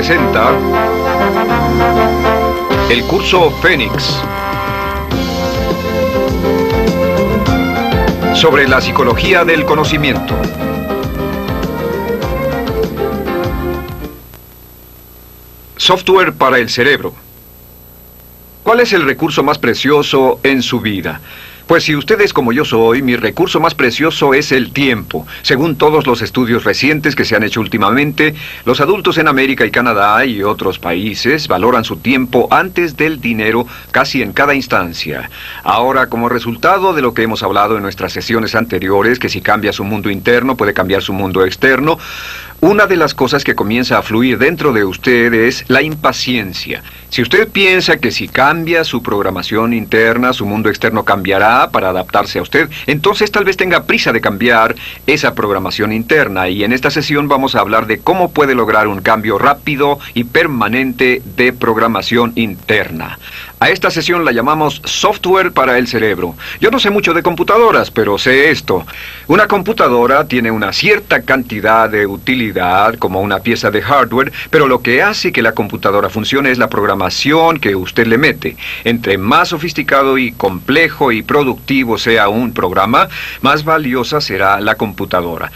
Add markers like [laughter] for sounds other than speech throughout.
presenta el curso Fénix sobre la psicología del conocimiento. Software para el cerebro. ¿Cuál es el recurso más precioso en su vida? Pues si usted es como yo soy, mi recurso más precioso es el tiempo. Según todos los estudios recientes que se han hecho últimamente, los adultos en América y Canadá y otros países valoran su tiempo antes del dinero casi en cada instancia. Ahora, como resultado de lo que hemos hablado en nuestras sesiones anteriores, que si cambia su mundo interno puede cambiar su mundo externo, una de las cosas que comienza a fluir dentro de usted es la impaciencia. Si usted piensa que si cambia su programación interna, su mundo externo cambiará para adaptarse a usted, entonces tal vez tenga prisa de cambiar esa programación interna. Y en esta sesión vamos a hablar de cómo puede lograr un cambio rápido y permanente de programación interna. A esta sesión la llamamos software para el cerebro. Yo no sé mucho de computadoras, pero sé esto. Una computadora tiene una cierta cantidad de utilidad como una pieza de hardware, pero lo que hace que la computadora funcione es la programación que usted le mete. Entre más sofisticado y complejo y productivo sea un programa, más valiosa será la computadora.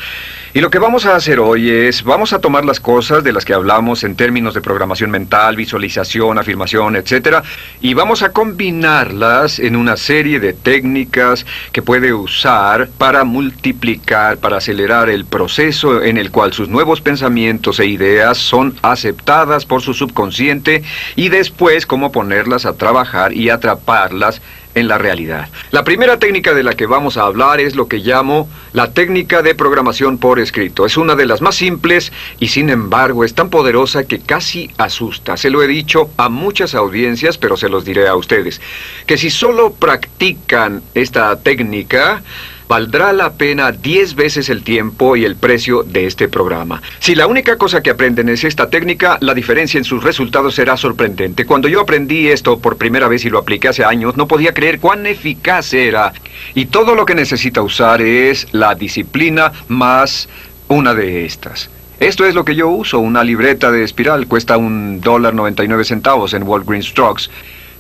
Y lo que vamos a hacer hoy es, vamos a tomar las cosas de las que hablamos en términos de programación mental, visualización, afirmación, etc. Y vamos a combinarlas en una serie de técnicas que puede usar para multiplicar, para acelerar el proceso en el cual sus nuevos pensamientos e ideas son aceptadas por su subconsciente y después cómo ponerlas a trabajar y atraparlas en la realidad. La primera técnica de la que vamos a hablar es lo que llamo la técnica de programación por escrito. Es una de las más simples y sin embargo es tan poderosa que casi asusta. Se lo he dicho a muchas audiencias, pero se los diré a ustedes, que si solo practican esta técnica, valdrá la pena 10 veces el tiempo y el precio de este programa. Si la única cosa que aprenden es esta técnica, la diferencia en sus resultados será sorprendente. Cuando yo aprendí esto por primera vez y lo apliqué hace años, no podía creer cuán eficaz era. Y todo lo que necesita usar es la disciplina más una de estas. Esto es lo que yo uso, una libreta de espiral, cuesta un dólar 99 centavos en Walgreens Trucks.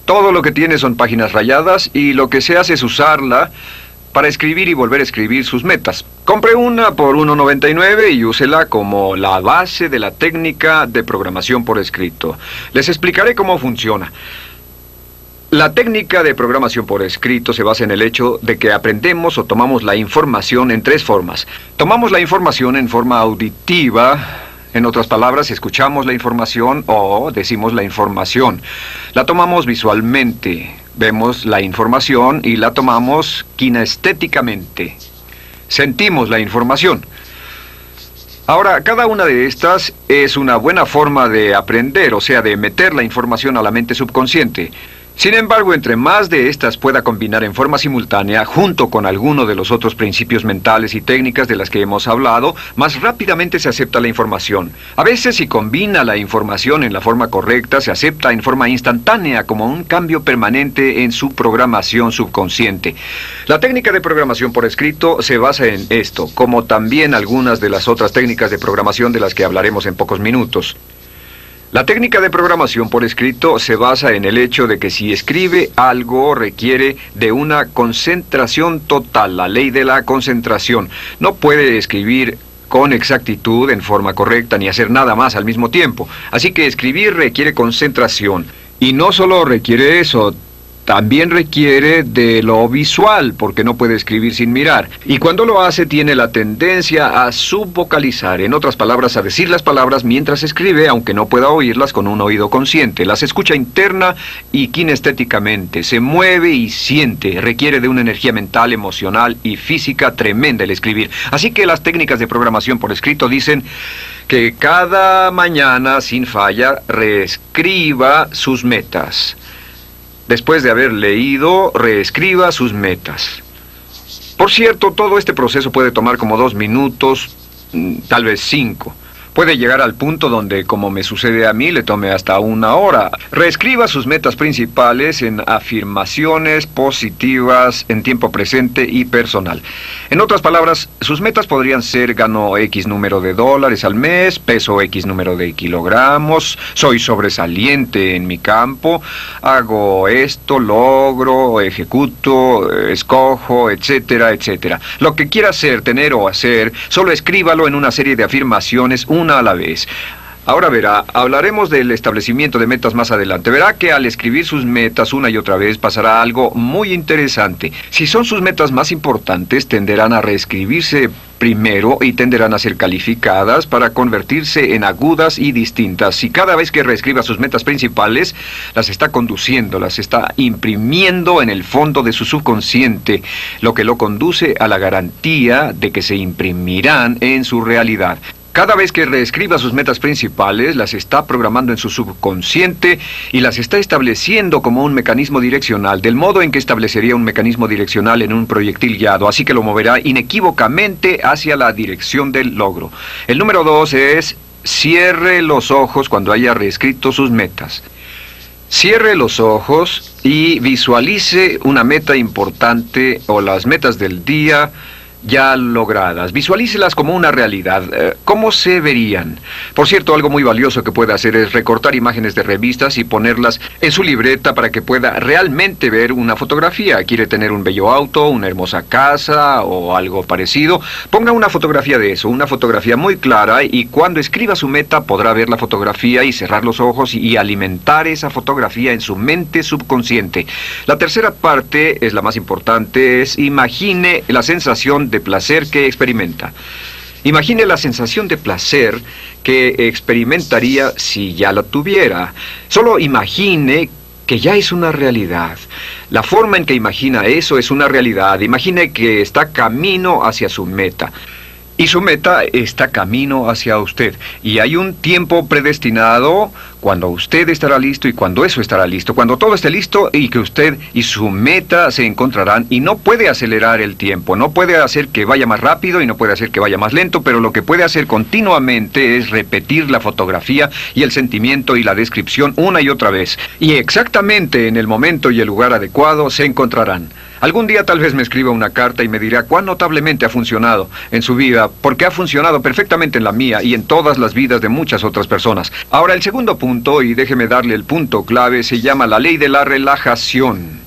Todo lo que tiene son páginas rayadas y lo que se hace es usarla para escribir y volver a escribir sus metas. Compre una por 1.99 y úsela como la base de la técnica de programación por escrito. Les explicaré cómo funciona. La técnica de programación por escrito se basa en el hecho de que aprendemos o tomamos la información en tres formas. Tomamos la información en forma auditiva, en otras palabras, escuchamos la información o decimos la información. La tomamos visualmente, vemos la información y la tomamos kinestéticamente. Sentimos la información. Ahora, cada una de estas es una buena forma de aprender, o sea, de meter la información a la mente subconsciente. Sin embargo, entre más de estas pueda combinar en forma simultánea, junto con alguno de los otros principios mentales y técnicas de las que hemos hablado, más rápidamente se acepta la información. A veces, si combina la información en la forma correcta, se acepta en forma instantánea como un cambio permanente en su programación subconsciente. La técnica de programación por escrito se basa en esto, como también algunas de las otras técnicas de programación de las que hablaremos en pocos minutos. La técnica de programación por escrito se basa en el hecho de que si escribe algo requiere de una concentración total, la ley de la concentración. No puede escribir con exactitud, en forma correcta, ni hacer nada más al mismo tiempo. Así que escribir requiere concentración. Y no solo requiere eso, también requiere de lo visual, porque no puede escribir sin mirar. Y cuando lo hace tiene la tendencia a subvocalizar, en otras palabras, a decir las palabras mientras escribe, aunque no pueda oírlas con un oído consciente. Las escucha interna y kinestéticamente, se mueve y siente, requiere de una energía mental, emocional y física tremenda el escribir. Así que las técnicas de programación por escrito dicen que cada mañana, sin falla, reescriba sus metas después de haber leído, reescriba sus metas. Por cierto, todo este proceso puede tomar como dos minutos, mm, tal vez cinco. Puede llegar al punto donde, como me sucede a mí, le tome hasta una hora. Reescriba sus metas principales en afirmaciones positivas en tiempo presente y personal. En otras palabras, sus metas podrían ser gano X número de dólares al mes, peso X número de kilogramos, soy sobresaliente en mi campo, hago esto, logro, ejecuto, escojo, etcétera, etcétera. Lo que quiera hacer, tener o hacer, solo escríbalo en una serie de afirmaciones una a la vez. Ahora verá, hablaremos del establecimiento de metas más adelante. Verá que al escribir sus metas una y otra vez pasará algo muy interesante. Si son sus metas más importantes, tenderán a reescribirse primero y tenderán a ser calificadas para convertirse en agudas y distintas. Si cada vez que reescriba sus metas principales, las está conduciendo, las está imprimiendo en el fondo de su subconsciente, lo que lo conduce a la garantía de que se imprimirán en su realidad. Cada vez que reescriba sus metas principales, las está programando en su subconsciente y las está estableciendo como un mecanismo direccional, del modo en que establecería un mecanismo direccional en un proyectil guiado, así que lo moverá inequívocamente hacia la dirección del logro. El número dos es cierre los ojos cuando haya reescrito sus metas. Cierre los ojos y visualice una meta importante o las metas del día, ya logradas. Visualícelas como una realidad. Eh, ¿Cómo se verían? Por cierto, algo muy valioso que puede hacer es recortar imágenes de revistas y ponerlas en su libreta para que pueda realmente ver una fotografía. Quiere tener un bello auto, una hermosa casa o algo parecido. Ponga una fotografía de eso, una fotografía muy clara y cuando escriba su meta podrá ver la fotografía y cerrar los ojos y alimentar esa fotografía en su mente subconsciente. La tercera parte es la más importante, es imagine la sensación placer que experimenta. Imagine la sensación de placer que experimentaría si ya la tuviera. Solo imagine que ya es una realidad. La forma en que imagina eso es una realidad. Imagine que está camino hacia su meta. Y su meta está camino hacia usted. Y hay un tiempo predestinado cuando usted estará listo y cuando eso estará listo. Cuando todo esté listo y que usted y su meta se encontrarán. Y no puede acelerar el tiempo. No puede hacer que vaya más rápido y no puede hacer que vaya más lento. Pero lo que puede hacer continuamente es repetir la fotografía y el sentimiento y la descripción una y otra vez. Y exactamente en el momento y el lugar adecuado se encontrarán. Algún día tal vez me escriba una carta y me dirá cuán notablemente ha funcionado en su vida, porque ha funcionado perfectamente en la mía y en todas las vidas de muchas otras personas. Ahora el segundo punto, y déjeme darle el punto clave, se llama la ley de la relajación.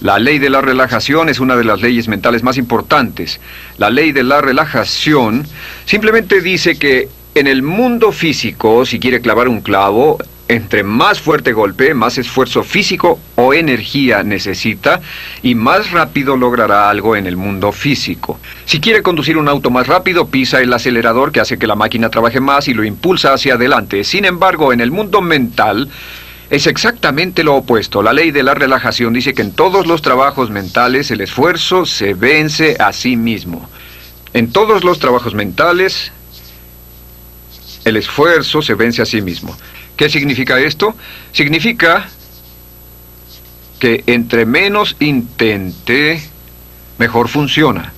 La ley de la relajación es una de las leyes mentales más importantes. La ley de la relajación simplemente dice que en el mundo físico, si quiere clavar un clavo, entre más fuerte golpe, más esfuerzo físico o energía necesita y más rápido logrará algo en el mundo físico. Si quiere conducir un auto más rápido, pisa el acelerador que hace que la máquina trabaje más y lo impulsa hacia adelante. Sin embargo, en el mundo mental, es exactamente lo opuesto. La ley de la relajación dice que en todos los trabajos mentales el esfuerzo se vence a sí mismo. En todos los trabajos mentales el esfuerzo se vence a sí mismo. ¿Qué significa esto? Significa que entre menos intente, mejor funciona.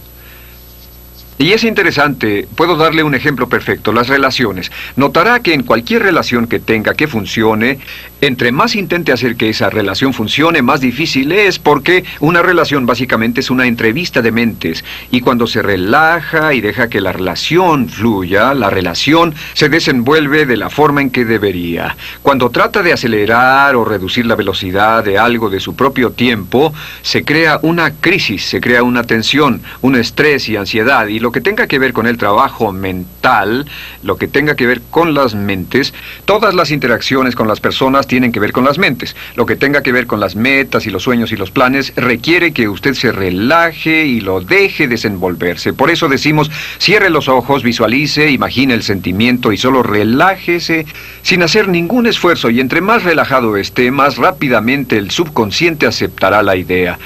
Y es interesante, puedo darle un ejemplo perfecto, las relaciones. Notará que en cualquier relación que tenga que funcione, entre más intente hacer que esa relación funcione, más difícil es porque una relación básicamente es una entrevista de mentes. Y cuando se relaja y deja que la relación fluya, la relación se desenvuelve de la forma en que debería. Cuando trata de acelerar o reducir la velocidad de algo de su propio tiempo, se crea una crisis, se crea una tensión, un estrés y ansiedad. Y lo que tenga que ver con el trabajo mental, lo que tenga que ver con las mentes, todas las interacciones con las personas tienen que ver con las mentes. Lo que tenga que ver con las metas y los sueños y los planes requiere que usted se relaje y lo deje desenvolverse. Por eso decimos, cierre los ojos, visualice, imagine el sentimiento y solo relájese sin hacer ningún esfuerzo y entre más relajado esté, más rápidamente el subconsciente aceptará la idea.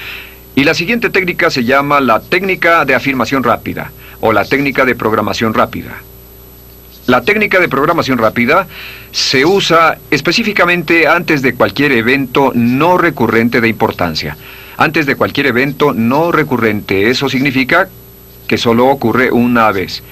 Y la siguiente técnica se llama la técnica de afirmación rápida o la técnica de programación rápida. La técnica de programación rápida se usa específicamente antes de cualquier evento no recurrente de importancia. Antes de cualquier evento no recurrente. Eso significa que solo ocurre una vez.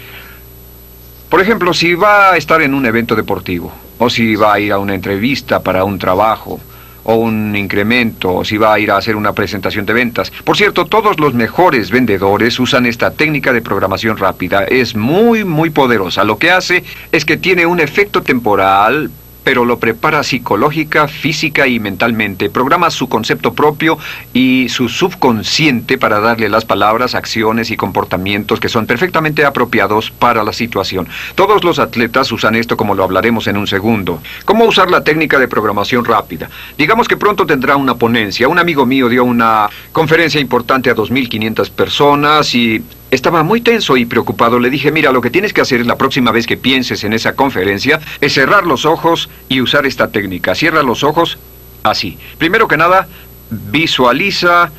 Por ejemplo, si va a estar en un evento deportivo, o si va a ir a una entrevista para un trabajo, o un incremento, o si va a ir a hacer una presentación de ventas. Por cierto, todos los mejores vendedores usan esta técnica de programación rápida. Es muy, muy poderosa. Lo que hace es que tiene un efecto temporal pero lo prepara psicológica, física y mentalmente. Programa su concepto propio y su subconsciente para darle las palabras, acciones y comportamientos que son perfectamente apropiados para la situación. Todos los atletas usan esto como lo hablaremos en un segundo. ¿Cómo usar la técnica de programación rápida? Digamos que pronto tendrá una ponencia. Un amigo mío dio una conferencia importante a 2.500 personas y estaba muy tenso y preocupado. Le dije, mira, lo que tienes que hacer la próxima vez que pienses en esa conferencia es cerrar los ojos y usar esta técnica. Cierra los ojos así. Primero que nada, visualiza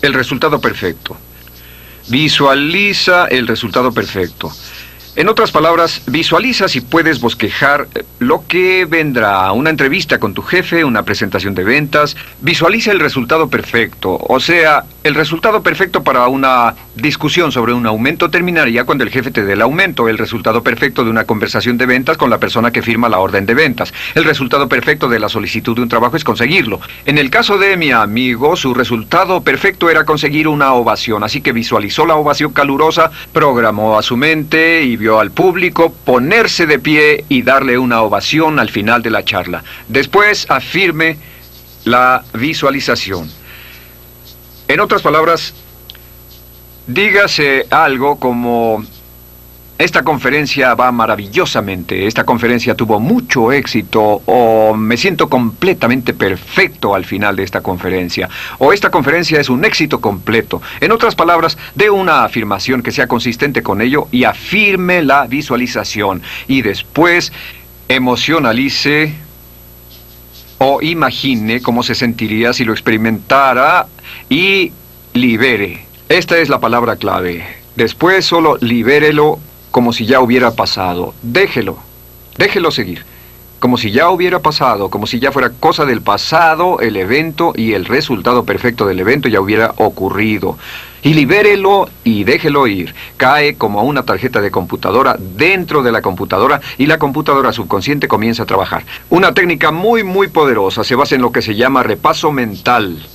el resultado perfecto. Visualiza el resultado perfecto. En otras palabras, visualiza si puedes bosquejar eh, lo que vendrá, una entrevista con tu jefe, una presentación de ventas, visualiza el resultado perfecto, o sea, el resultado perfecto para una discusión sobre un aumento terminaría cuando el jefe te dé el aumento, el resultado perfecto de una conversación de ventas con la persona que firma la orden de ventas, el resultado perfecto de la solicitud de un trabajo es conseguirlo. En el caso de mi amigo, su resultado perfecto era conseguir una ovación, así que visualizó la ovación calurosa, programó a su mente y al público ponerse de pie y darle una ovación al final de la charla. Después afirme la visualización. En otras palabras, dígase algo como esta conferencia va maravillosamente, esta conferencia tuvo mucho éxito o me siento completamente perfecto al final de esta conferencia o esta conferencia es un éxito completo. En otras palabras, dé una afirmación que sea consistente con ello y afirme la visualización y después emocionalice o imagine cómo se sentiría si lo experimentara y libere. Esta es la palabra clave. Después solo libérelo como si ya hubiera pasado. Déjelo, déjelo seguir. Como si ya hubiera pasado, como si ya fuera cosa del pasado, el evento y el resultado perfecto del evento ya hubiera ocurrido. Y libérelo y déjelo ir. Cae como una tarjeta de computadora dentro de la computadora y la computadora subconsciente comienza a trabajar. Una técnica muy, muy poderosa se basa en lo que se llama repaso mental.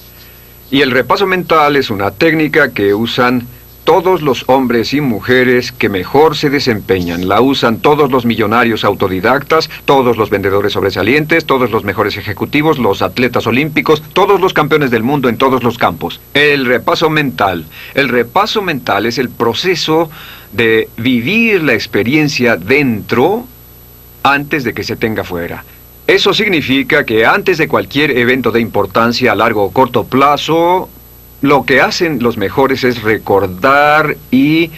Y el repaso mental es una técnica que usan todos los hombres y mujeres que mejor se desempeñan. La usan todos los millonarios autodidactas, todos los vendedores sobresalientes, todos los mejores ejecutivos, los atletas olímpicos, todos los campeones del mundo en todos los campos. El repaso mental. El repaso mental es el proceso de vivir la experiencia dentro antes de que se tenga fuera. Eso significa que antes de cualquier evento de importancia a largo o corto plazo, lo que hacen los mejores es recordar y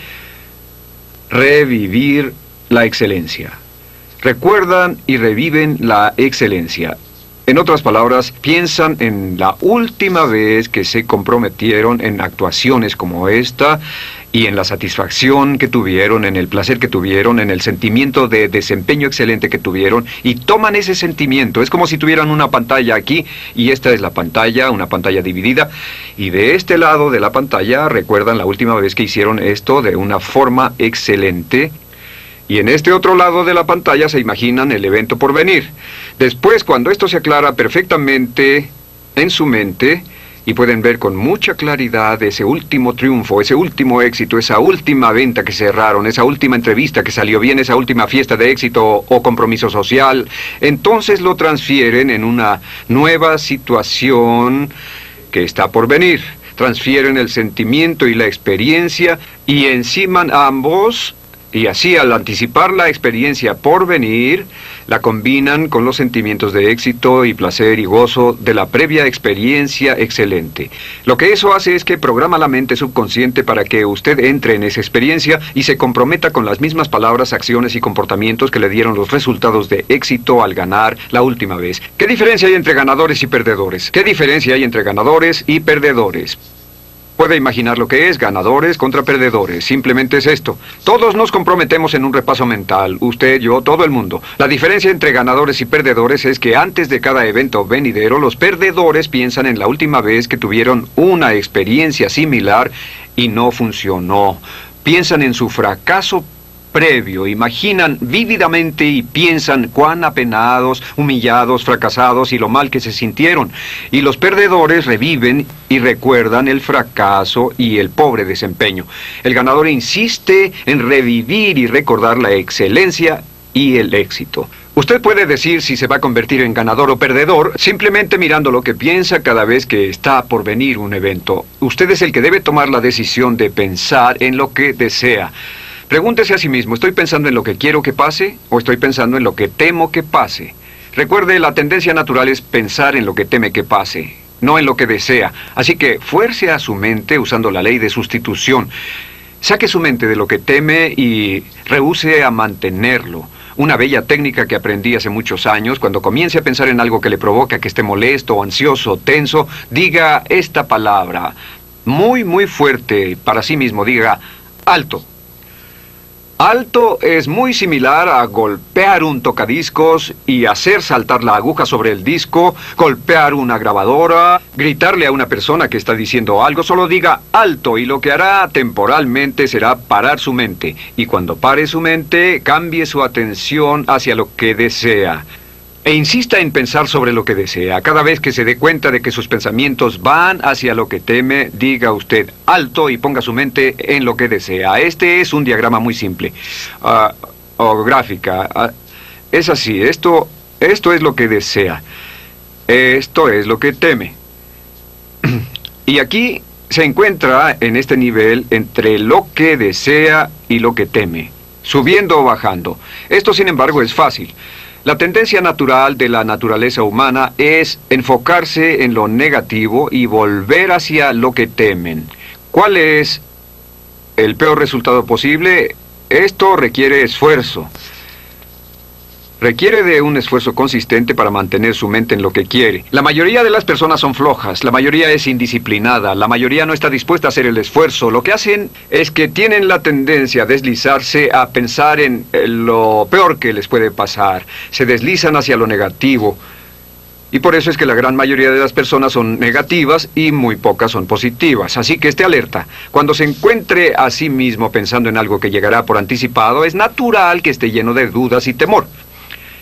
revivir la excelencia. Recuerdan y reviven la excelencia. En otras palabras, piensan en la última vez que se comprometieron en actuaciones como esta y en la satisfacción que tuvieron, en el placer que tuvieron, en el sentimiento de desempeño excelente que tuvieron y toman ese sentimiento. Es como si tuvieran una pantalla aquí y esta es la pantalla, una pantalla dividida y de este lado de la pantalla recuerdan la última vez que hicieron esto de una forma excelente y en este otro lado de la pantalla se imaginan el evento por venir. Después, cuando esto se aclara perfectamente en su mente, y pueden ver con mucha claridad ese último triunfo, ese último éxito, esa última venta que cerraron, esa última entrevista que salió bien, esa última fiesta de éxito o compromiso social, entonces lo transfieren en una nueva situación que está por venir. Transfieren el sentimiento y la experiencia y enciman ambos y así al anticipar la experiencia por venir, la combinan con los sentimientos de éxito y placer y gozo de la previa experiencia excelente. Lo que eso hace es que programa la mente subconsciente para que usted entre en esa experiencia y se comprometa con las mismas palabras, acciones y comportamientos que le dieron los resultados de éxito al ganar la última vez. ¿Qué diferencia hay entre ganadores y perdedores? ¿Qué diferencia hay entre ganadores y perdedores? Puede imaginar lo que es ganadores contra perdedores. Simplemente es esto. Todos nos comprometemos en un repaso mental. Usted, yo, todo el mundo. La diferencia entre ganadores y perdedores es que antes de cada evento venidero, los perdedores piensan en la última vez que tuvieron una experiencia similar y no funcionó. Piensan en su fracaso previo, imaginan vívidamente y piensan cuán apenados, humillados, fracasados y lo mal que se sintieron. Y los perdedores reviven y recuerdan el fracaso y el pobre desempeño. El ganador insiste en revivir y recordar la excelencia y el éxito. Usted puede decir si se va a convertir en ganador o perdedor simplemente mirando lo que piensa cada vez que está por venir un evento. Usted es el que debe tomar la decisión de pensar en lo que desea. Pregúntese a sí mismo, ¿estoy pensando en lo que quiero que pase o estoy pensando en lo que temo que pase? Recuerde, la tendencia natural es pensar en lo que teme que pase, no en lo que desea. Así que fuerce a su mente usando la ley de sustitución. Saque su mente de lo que teme y rehúse a mantenerlo. Una bella técnica que aprendí hace muchos años, cuando comience a pensar en algo que le provoca que esté molesto, ansioso, tenso, diga esta palabra muy, muy fuerte para sí mismo. Diga, alto. Alto es muy similar a golpear un tocadiscos y hacer saltar la aguja sobre el disco, golpear una grabadora, gritarle a una persona que está diciendo algo, solo diga alto y lo que hará temporalmente será parar su mente. Y cuando pare su mente, cambie su atención hacia lo que desea. E insista en pensar sobre lo que desea. Cada vez que se dé cuenta de que sus pensamientos van hacia lo que teme, diga usted alto y ponga su mente en lo que desea. Este es un diagrama muy simple. Ah, o gráfica. Ah, es así. Esto, esto es lo que desea. Esto es lo que teme. [clears throat] y aquí se encuentra en este nivel entre lo que desea y lo que teme. Subiendo o bajando. Esto, sin embargo, es fácil. La tendencia natural de la naturaleza humana es enfocarse en lo negativo y volver hacia lo que temen. ¿Cuál es el peor resultado posible? Esto requiere esfuerzo. Requiere de un esfuerzo consistente para mantener su mente en lo que quiere. La mayoría de las personas son flojas, la mayoría es indisciplinada, la mayoría no está dispuesta a hacer el esfuerzo. Lo que hacen es que tienen la tendencia a deslizarse a pensar en lo peor que les puede pasar. Se deslizan hacia lo negativo. Y por eso es que la gran mayoría de las personas son negativas y muy pocas son positivas. Así que esté alerta. Cuando se encuentre a sí mismo pensando en algo que llegará por anticipado, es natural que esté lleno de dudas y temor.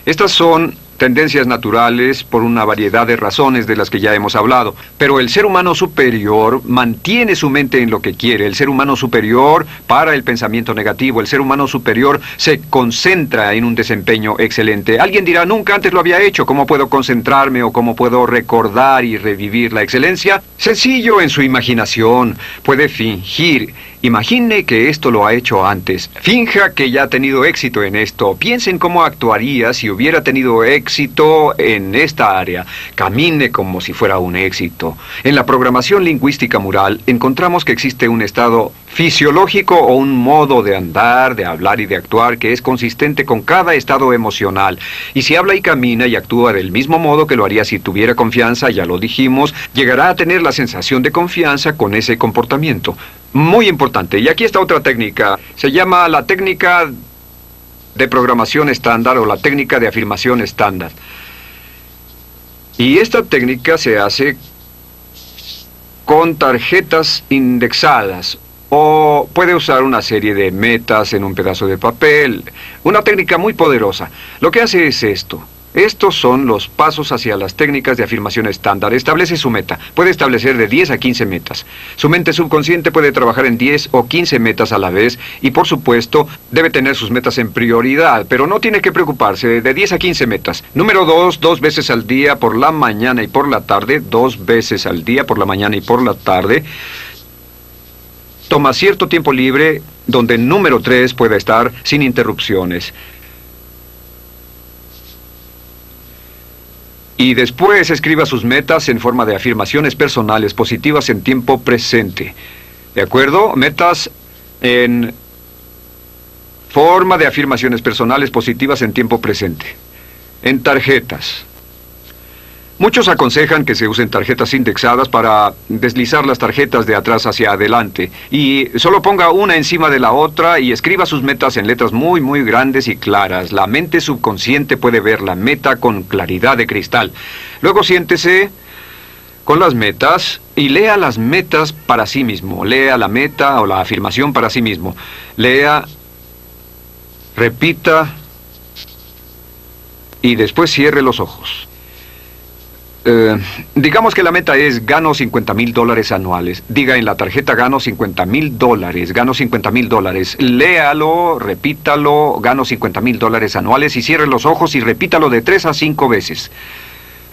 Estas son tendencias naturales por una variedad de razones de las que ya hemos hablado. Pero el ser humano superior mantiene su mente en lo que quiere. El ser humano superior para el pensamiento negativo. El ser humano superior se concentra en un desempeño excelente. Alguien dirá, nunca antes lo había hecho. ¿Cómo puedo concentrarme o cómo puedo recordar y revivir la excelencia? Sencillo en su imaginación. Puede fingir Imagine que esto lo ha hecho antes. Finja que ya ha tenido éxito en esto. Piensen cómo actuaría si hubiera tenido éxito en esta área. Camine como si fuera un éxito. En la programación lingüística mural encontramos que existe un estado fisiológico o un modo de andar, de hablar y de actuar que es consistente con cada estado emocional. Y si habla y camina y actúa del mismo modo que lo haría si tuviera confianza, ya lo dijimos, llegará a tener la sensación de confianza con ese comportamiento. Muy importante. Y aquí está otra técnica. Se llama la técnica de programación estándar o la técnica de afirmación estándar. Y esta técnica se hace con tarjetas indexadas o puede usar una serie de metas en un pedazo de papel. Una técnica muy poderosa. Lo que hace es esto. Estos son los pasos hacia las técnicas de afirmación estándar. Establece su meta. Puede establecer de 10 a 15 metas. Su mente subconsciente puede trabajar en 10 o 15 metas a la vez y por supuesto debe tener sus metas en prioridad, pero no tiene que preocuparse de 10 a 15 metas. Número 2, dos veces al día por la mañana y por la tarde, dos veces al día por la mañana y por la tarde. Toma cierto tiempo libre donde número 3 pueda estar sin interrupciones. Y después escriba sus metas en forma de afirmaciones personales positivas en tiempo presente. ¿De acuerdo? Metas en forma de afirmaciones personales positivas en tiempo presente. En tarjetas. Muchos aconsejan que se usen tarjetas indexadas para deslizar las tarjetas de atrás hacia adelante y solo ponga una encima de la otra y escriba sus metas en letras muy muy grandes y claras. La mente subconsciente puede ver la meta con claridad de cristal. Luego siéntese con las metas y lea las metas para sí mismo. Lea la meta o la afirmación para sí mismo. Lea repita y después cierre los ojos. Eh, digamos que la meta es gano 50 mil dólares anuales. Diga en la tarjeta gano 50 mil dólares, gano 50 mil dólares. Léalo, repítalo, gano 50 mil dólares anuales y cierre los ojos y repítalo de tres a cinco veces.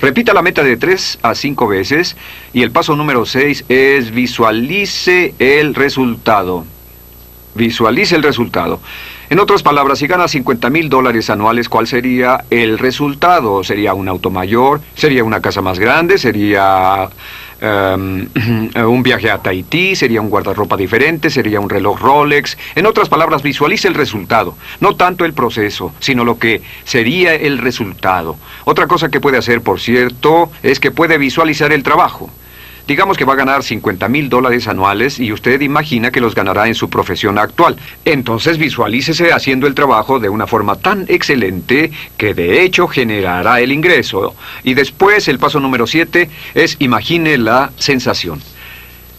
Repita la meta de tres a cinco veces y el paso número 6 es visualice el resultado. Visualice el resultado. En otras palabras, si gana 50 mil dólares anuales, ¿cuál sería el resultado? ¿Sería un auto mayor? ¿Sería una casa más grande? ¿Sería em, [clears throat] un viaje a Tahití? ¿Sería un guardarropa diferente? ¿Sería un reloj Rolex? En otras palabras, visualice el resultado. No tanto el proceso, sino lo que sería el resultado. Otra cosa que puede hacer, por cierto, es que puede visualizar el trabajo. Digamos que va a ganar 50 mil dólares anuales y usted imagina que los ganará en su profesión actual. Entonces visualícese haciendo el trabajo de una forma tan excelente que de hecho generará el ingreso. Y después el paso número 7 es imagine la sensación.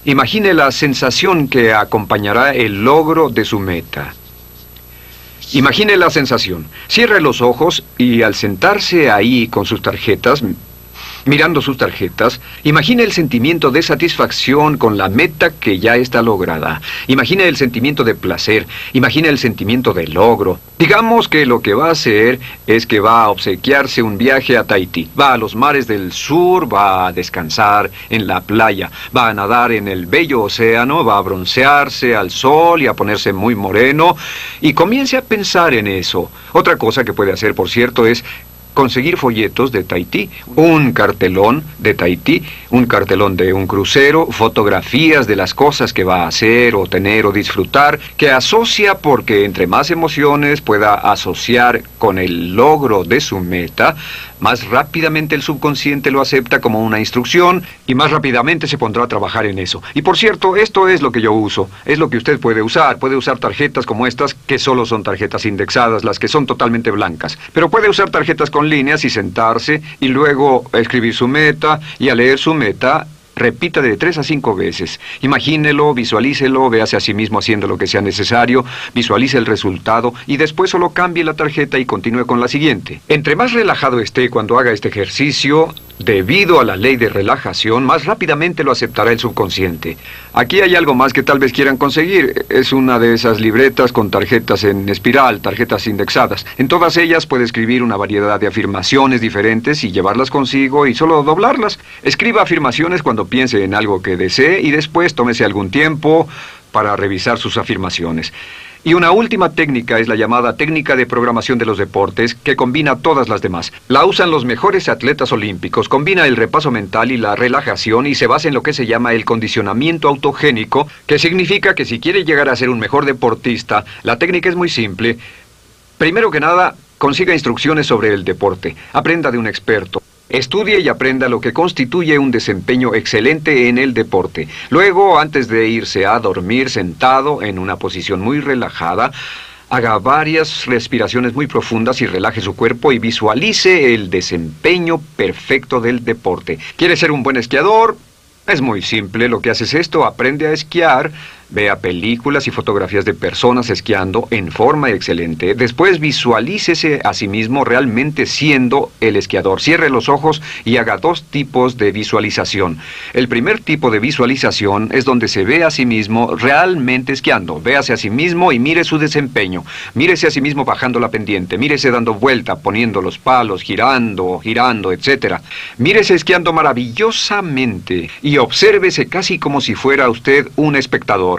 Imagine la sensación que acompañará el logro de su meta. Imagine la sensación. Cierre los ojos y al sentarse ahí con sus tarjetas, mirando sus tarjetas, imagine el sentimiento de satisfacción con la meta que ya está lograda. Imagine el sentimiento de placer, imagine el sentimiento de logro. Digamos que lo que va a hacer es que va a obsequiarse un viaje a Tahití. Va a los mares del sur, va a descansar en la playa, va a nadar en el bello océano, va a broncearse al sol y a ponerse muy moreno y comience a pensar en eso. Otra cosa que puede hacer, por cierto, es conseguir folletos de Tahití, un cartelón de Tahití, un cartelón de un crucero, fotografías de las cosas que va a hacer o tener o disfrutar, que asocia porque entre más emociones pueda asociar con el logro de su meta, más rápidamente el subconsciente lo acepta como una instrucción y más rápidamente se pondrá a trabajar en eso. Y por cierto, esto es lo que yo uso, es lo que usted puede usar. Puede usar tarjetas como estas, que solo son tarjetas indexadas, las que son totalmente blancas. Pero puede usar tarjetas con líneas y sentarse y luego escribir su meta y al leer su meta Repita de tres a cinco veces. Imagínelo, visualícelo, véase a sí mismo haciendo lo que sea necesario, visualice el resultado y después solo cambie la tarjeta y continúe con la siguiente. Entre más relajado esté cuando haga este ejercicio, debido a la ley de relajación, más rápidamente lo aceptará el subconsciente. Aquí hay algo más que tal vez quieran conseguir. Es una de esas libretas con tarjetas en espiral, tarjetas indexadas. En todas ellas puede escribir una variedad de afirmaciones diferentes y llevarlas consigo y solo doblarlas. Escriba afirmaciones cuando piense en algo que desee y después tómese algún tiempo para revisar sus afirmaciones. Y una última técnica es la llamada técnica de programación de los deportes, que combina todas las demás. La usan los mejores atletas olímpicos, combina el repaso mental y la relajación y se basa en lo que se llama el condicionamiento autogénico, que significa que si quiere llegar a ser un mejor deportista, la técnica es muy simple. Primero que nada, consiga instrucciones sobre el deporte, aprenda de un experto. Estudie y aprenda lo que constituye un desempeño excelente en el deporte. Luego, antes de irse a dormir sentado en una posición muy relajada, haga varias respiraciones muy profundas y relaje su cuerpo y visualice el desempeño perfecto del deporte. ¿Quiere ser un buen esquiador? Es muy simple, lo que hace es esto, aprende a esquiar, vea películas y fotografías de personas esquiando en forma excelente, después visualícese a sí mismo realmente siendo el esquiador. Cierre los ojos y haga dos tipos de visualización. El primer tipo de visualización es donde se ve a sí mismo realmente esquiando. Véase a sí mismo y mire su desempeño. Mírese a sí mismo bajando la pendiente, mírese dando vuelta, poniendo los palos, girando, girando, etc. Mírese esquiando maravillosamente y obsérvese casi como si fuera usted un espectador.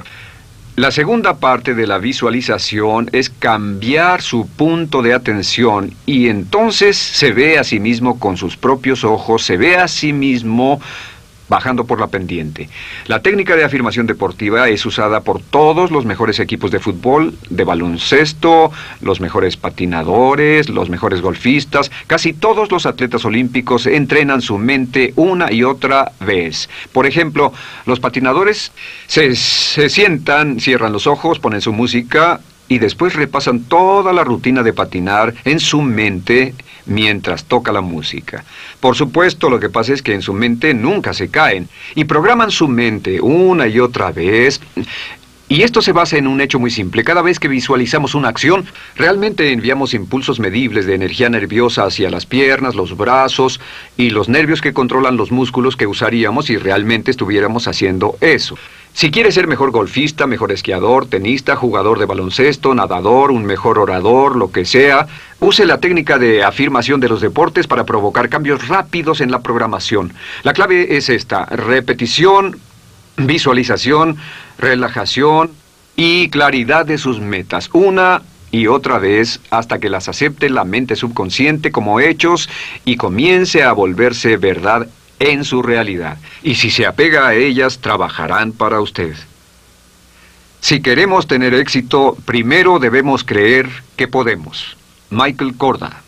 La segunda parte de la visualización es cambiar su punto de atención y entonces se ve a sí mismo con sus propios ojos, se ve a sí mismo bajando por la pendiente. La técnica de afirmación deportiva es usada por todos los mejores equipos de fútbol, de baloncesto, los mejores patinadores, los mejores golfistas. Casi todos los atletas olímpicos entrenan su mente una y otra vez. Por ejemplo, los patinadores se, se sientan, cierran los ojos, ponen su música y después repasan toda la rutina de patinar en su mente mientras toca la música. Por supuesto, lo que pasa es que en su mente nunca se caen y programan su mente una y otra vez Y esto se basa en un hecho muy simple. Cada vez que visualizamos una acción, realmente enviamos impulsos medibles de energía nerviosa hacia las piernas, los brazos y los nervios que controlan los músculos que usaríamos si realmente estuviéramos haciendo eso. Si quiere ser mejor golfista, mejor esquiador, tenista, jugador de baloncesto, nadador, un mejor orador, lo que sea, use la técnica de afirmación de los deportes para provocar cambios rápidos en la programación. La clave es esta, repetición, visualización, relajación y claridad de sus metas, una y otra vez hasta que las acepte la mente subconsciente como hechos y comience a volverse verdad en su realidad. Y si se apega a ellas, trabajarán para usted. Si queremos tener éxito, primero debemos creer que podemos. Michael Corda